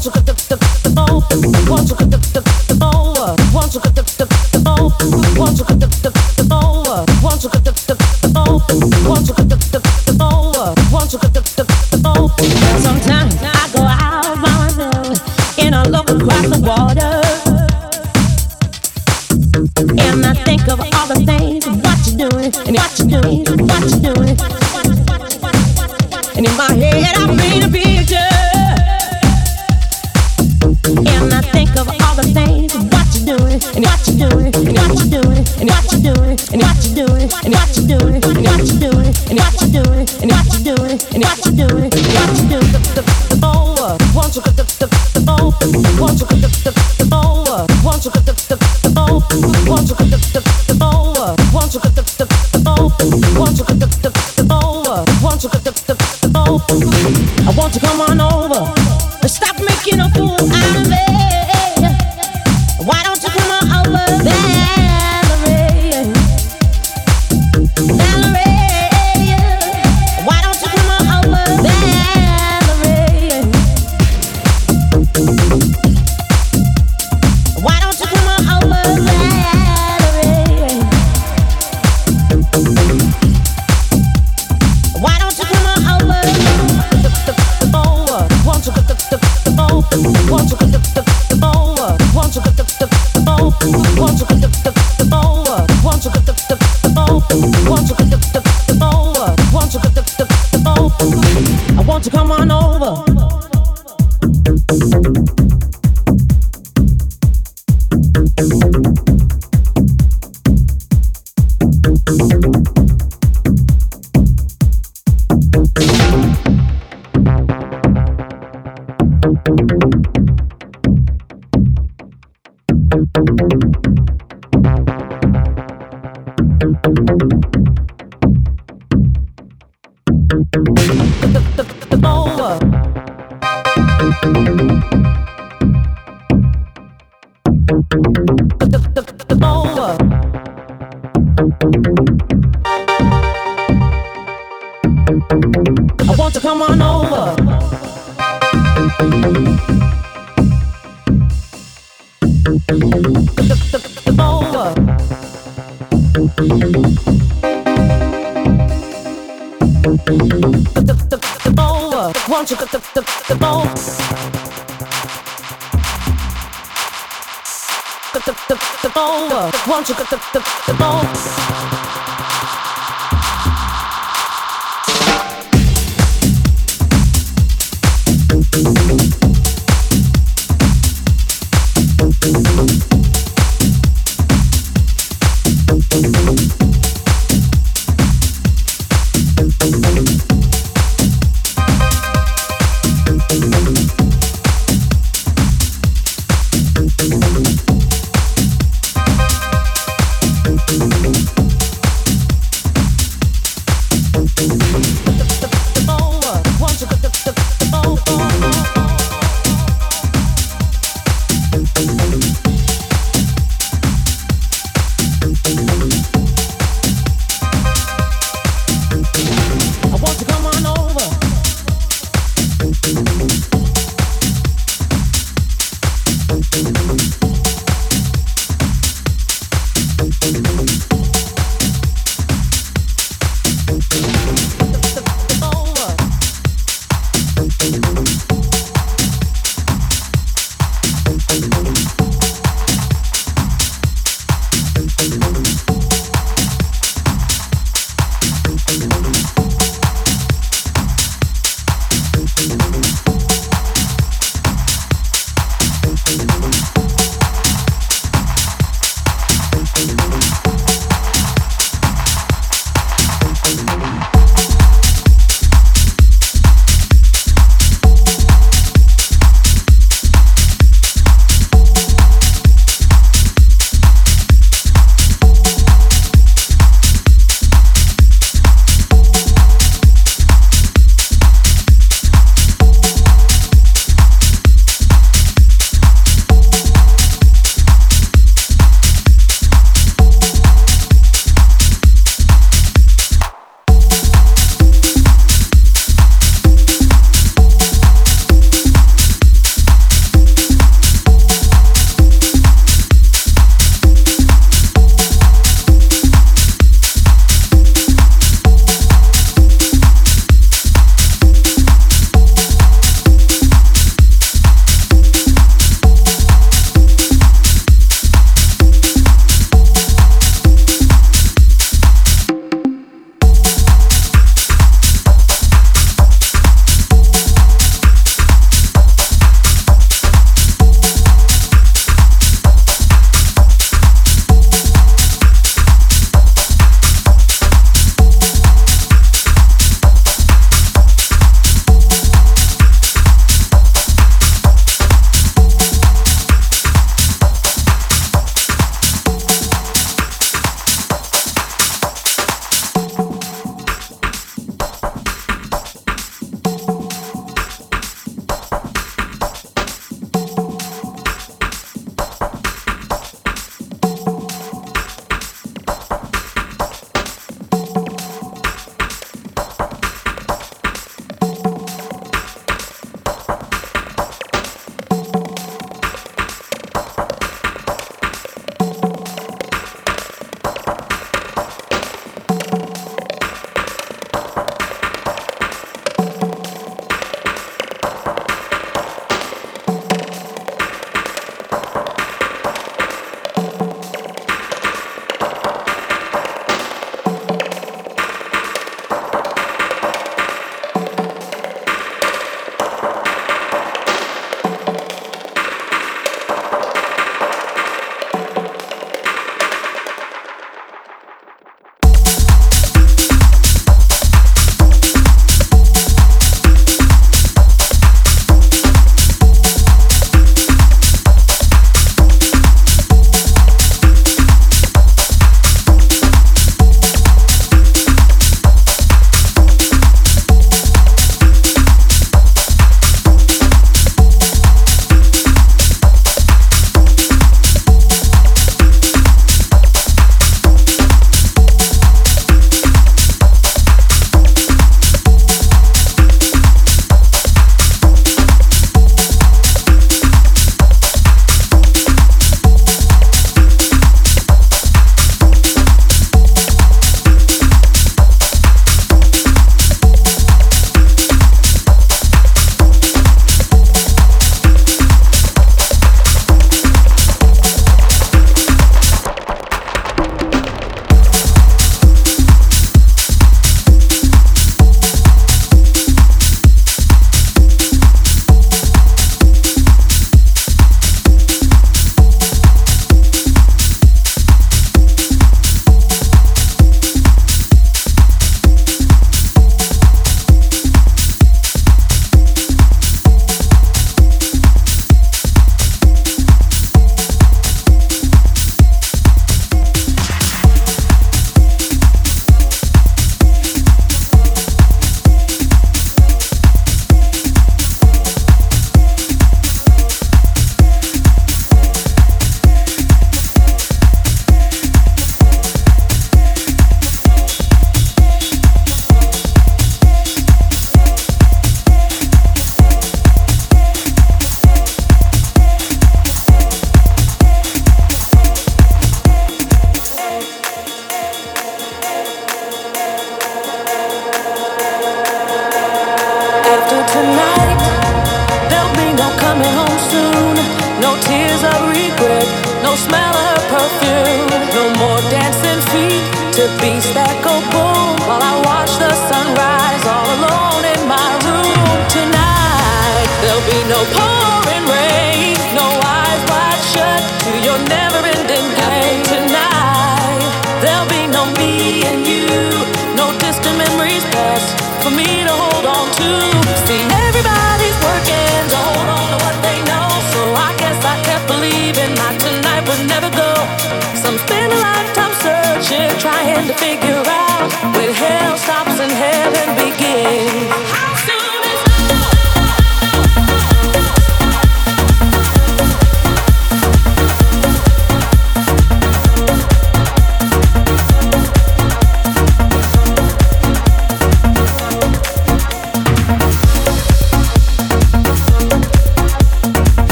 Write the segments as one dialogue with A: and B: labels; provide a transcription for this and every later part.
A: want to cut the, the, the, the, the, the, the, the, the,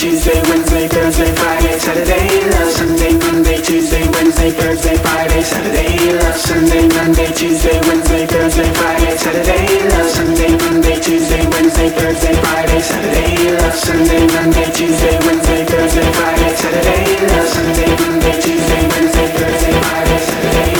B: Tuesday, Wednesday, Thursday, Friday, Saturday, love Sunday, Monday, Tuesday, Wednesday, Thursday, Friday, Saturday, love Sunday, Monday, Tuesday, Wednesday, Thursday, Friday, Saturday, love Sunday, Monday, Tuesday, Wednesday, Thursday, Friday, Saturday, love Sunday, Monday, Tuesday, Wednesday, Thursday, Friday, Saturday, love Sunday, Monday, Tuesday, Wednesday, Thursday, Friday, Saturday.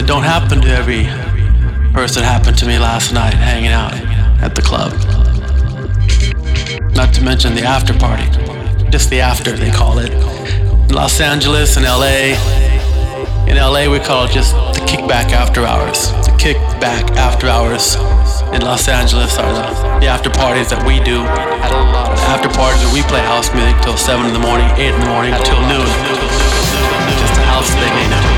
C: that don't happen to every person happened to me last night hanging out at the club. Not to mention the after party. Just the after, they call it. In Los Angeles and LA. In LA, we call it just the kickback after hours. The kickback after hours in Los Angeles are the, the after parties that we do. The after parties where we play house music till 7 in the morning, 8 in the morning, till noon. Just a house thing, know.